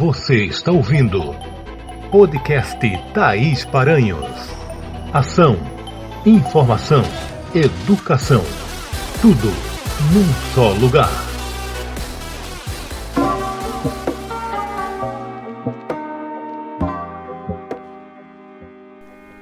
Você está ouvindo podcast Thaís Paranhos. Ação, informação, educação. Tudo num só lugar.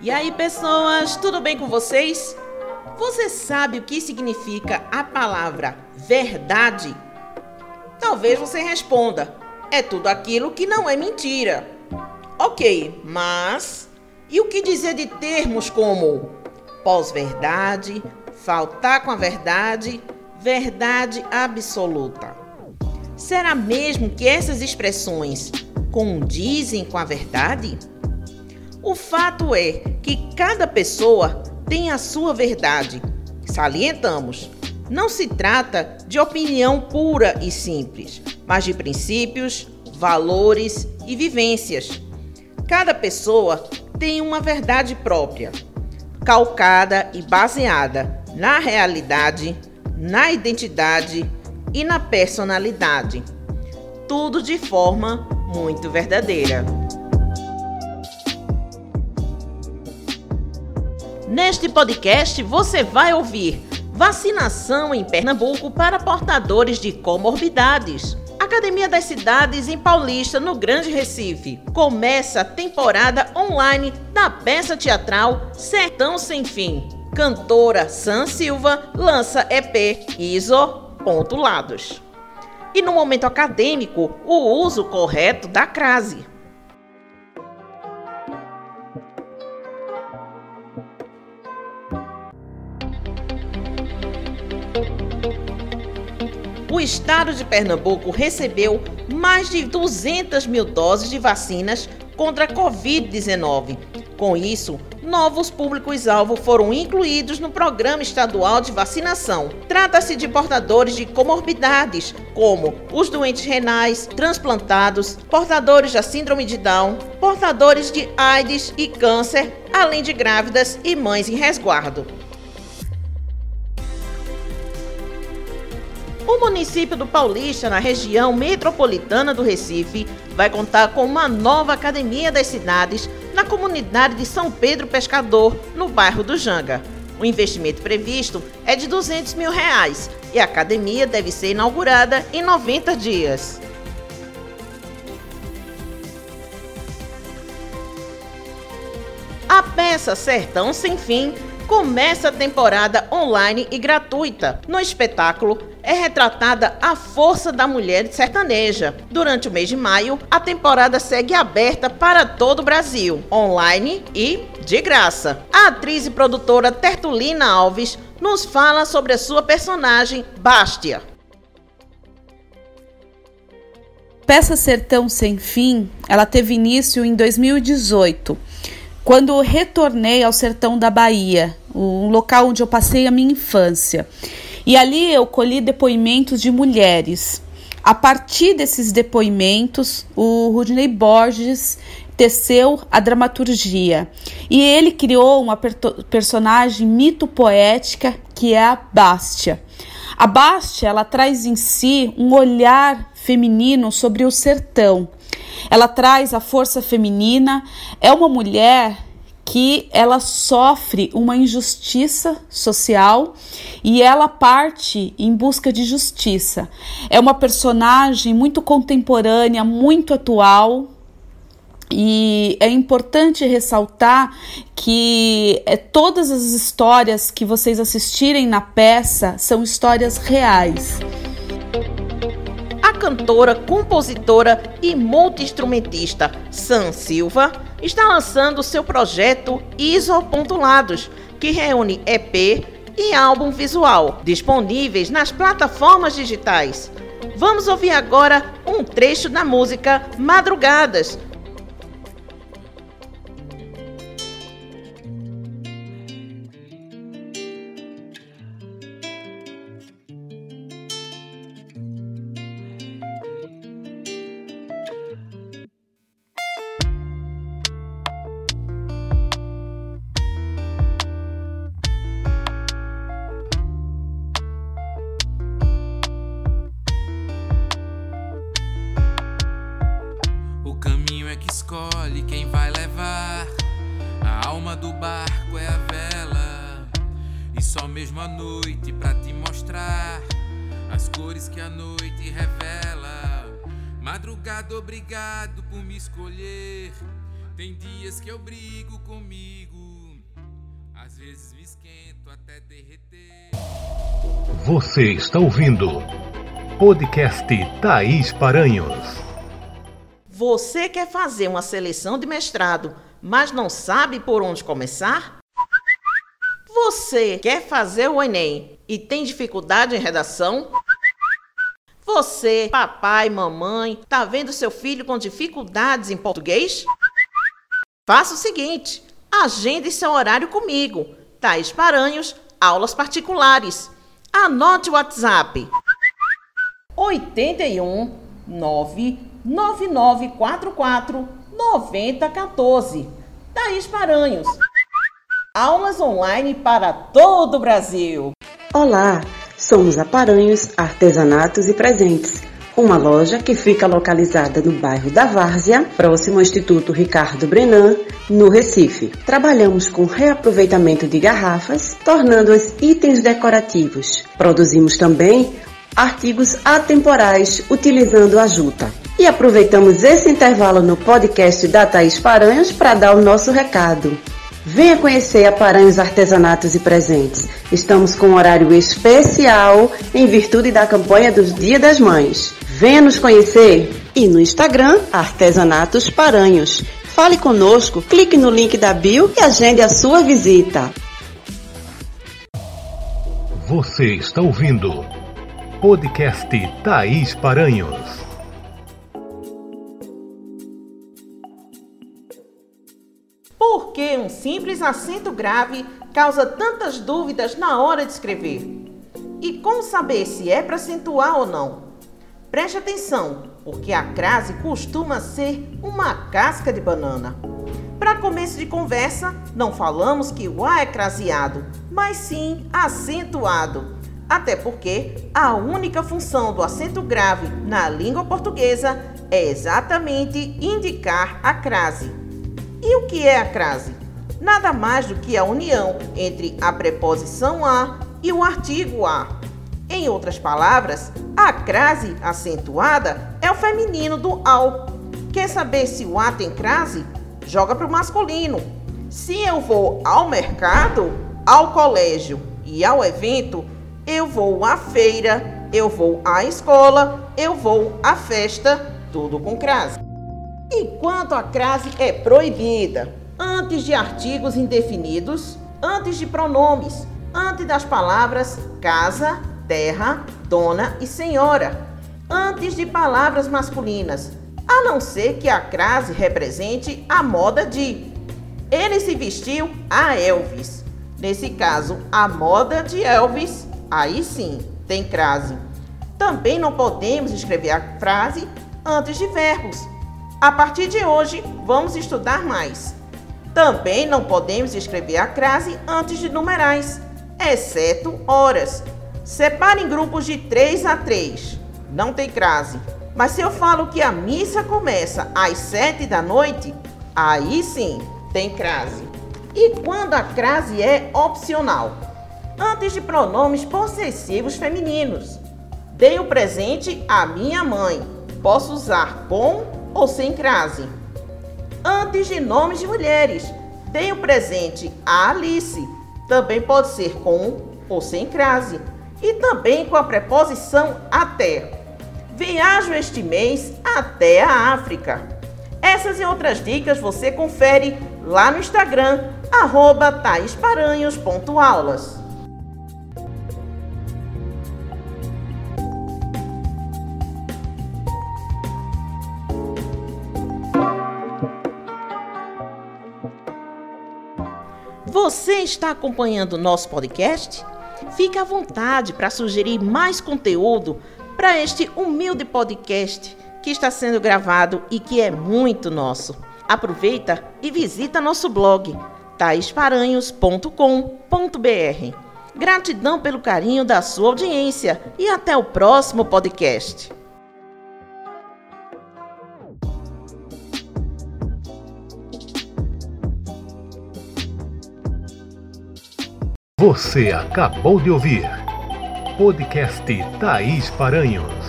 E aí, pessoas, tudo bem com vocês? Você sabe o que significa a palavra verdade? Talvez você responda: é tudo aquilo que não é mentira. Ok, mas e o que dizer de termos como pós-verdade, faltar com a verdade, verdade absoluta? Será mesmo que essas expressões condizem com a verdade? O fato é que cada pessoa tem a sua verdade. Salientamos, não se trata de opinião pura e simples, mas de princípios, valores e vivências. Cada pessoa tem uma verdade própria, calcada e baseada na realidade, na identidade e na personalidade. Tudo de forma muito verdadeira. Neste podcast você vai ouvir vacinação em Pernambuco para portadores de comorbidades. Academia das Cidades em Paulista, no Grande Recife. Começa a temporada online da peça teatral Sertão Sem Fim. Cantora San Silva lança EP ISO. E no momento acadêmico, o uso correto da crase. O estado de Pernambuco recebeu mais de 200 mil doses de vacinas contra a Covid-19. Com isso, novos públicos-alvo foram incluídos no Programa Estadual de Vacinação. Trata-se de portadores de comorbidades, como os doentes renais, transplantados, portadores da Síndrome de Down, portadores de AIDS e câncer, além de grávidas e mães em resguardo. O município do Paulista, na região metropolitana do Recife, vai contar com uma nova academia das cidades na comunidade de São Pedro Pescador, no bairro do Janga. O investimento previsto é de 200 mil reais e a academia deve ser inaugurada em 90 dias. A peça Sertão Sem Fim começa a temporada online e gratuita. No espetáculo é retratada a força da mulher sertaneja. Durante o mês de maio, a temporada segue aberta para todo o Brasil, online e de graça. A atriz e produtora Tertulina Alves nos fala sobre a sua personagem Bastia. Peça Sertão Sem Fim, ela teve início em 2018 quando retornei ao sertão da Bahia, um local onde eu passei a minha infância. E ali eu colhi depoimentos de mulheres. A partir desses depoimentos, o Rudney Borges teceu a dramaturgia e ele criou uma personagem mito-poética que é a Bástia. A Bástia ela traz em si um olhar feminino sobre o sertão ela traz a força feminina, é uma mulher que ela sofre uma injustiça social e ela parte em busca de justiça. É uma personagem muito contemporânea, muito atual. E é importante ressaltar que é, todas as histórias que vocês assistirem na peça são histórias reais cantora, compositora e multiinstrumentista Sam Silva está lançando seu projeto Isopontulados, que reúne EP e álbum visual, disponíveis nas plataformas digitais. Vamos ouvir agora um trecho da música Madrugadas, do barco é a vela. E só mesmo a noite pra te mostrar as cores que a noite revela. Madrugada, obrigado por me escolher. Tem dias que eu brigo comigo. Às vezes me esquento até derreter. Você está ouvindo podcast Thaís Paranhos. Você quer fazer uma seleção de mestrado, mas não sabe por onde começar? Você quer fazer o Enem e tem dificuldade em redação? Você, papai, mamãe, tá vendo seu filho com dificuldades em português? Faça o seguinte: agende seu horário comigo. Thaís Paranhos, aulas particulares. Anote o WhatsApp: 81 99944 9014. Thaís Paranhos. Aulas online para todo o Brasil. Olá, somos a Paranhos Artesanatos e Presentes, uma loja que fica localizada no bairro da Várzea, próximo ao Instituto Ricardo Brenan, no Recife. Trabalhamos com reaproveitamento de garrafas, tornando-as itens decorativos. Produzimos também artigos atemporais utilizando a juta. E aproveitamos esse intervalo no podcast da Thaís Paranhos para dar o nosso recado. Venha conhecer a Paranhos Artesanatos e Presentes. Estamos com um horário especial em virtude da campanha dos Dia das Mães. Venha nos conhecer e no Instagram Artesanatos Paranhos. Fale conosco, clique no link da bio e agende a sua visita. Você está ouvindo podcast Thaís Paranhos. Por que um simples acento grave causa tantas dúvidas na hora de escrever? E como saber se é para acentuar ou não? Preste atenção, porque a crase costuma ser uma casca de banana. Para começo de conversa, não falamos que o A é craseado, mas sim acentuado. Até porque a única função do acento grave na língua portuguesa é exatamente indicar a crase. E o que é a crase? Nada mais do que a união entre a preposição a e o artigo a. Em outras palavras, a crase acentuada é o feminino do ao. Quer saber se o a tem crase? Joga para o masculino. Se eu vou ao mercado, ao colégio e ao evento, eu vou à feira, eu vou à escola, eu vou à festa, tudo com crase. Enquanto a crase é proibida antes de artigos indefinidos, antes de pronomes, antes das palavras casa, terra, dona e senhora, antes de palavras masculinas, a não ser que a crase represente a moda de ele se vestiu a Elvis. Nesse caso, a moda de Elvis, aí sim, tem crase. Também não podemos escrever a frase antes de verbos. A partir de hoje, vamos estudar mais. Também não podemos escrever a crase antes de numerais, exceto horas. Separe em grupos de 3 a 3. Não tem crase. Mas se eu falo que a missa começa às 7 da noite, aí sim tem crase. E quando a crase é opcional? Antes de pronomes possessivos femininos. Dei o presente à minha mãe. Posso usar com ou sem crase. Antes de nomes de mulheres. Dei o presente à Alice. Também pode ser com ou sem crase. E também com a preposição até. Viajo este mês até a África. Essas e outras dicas você confere lá no Instagram, arroba taisparanhos.aulas. está acompanhando o nosso podcast? Fique à vontade para sugerir mais conteúdo para este humilde podcast que está sendo gravado e que é muito nosso. Aproveita e visita nosso blog taisparanhos.com.br. Gratidão pelo carinho da sua audiência e até o próximo podcast. Você acabou de ouvir podcast Thaís Paranhos.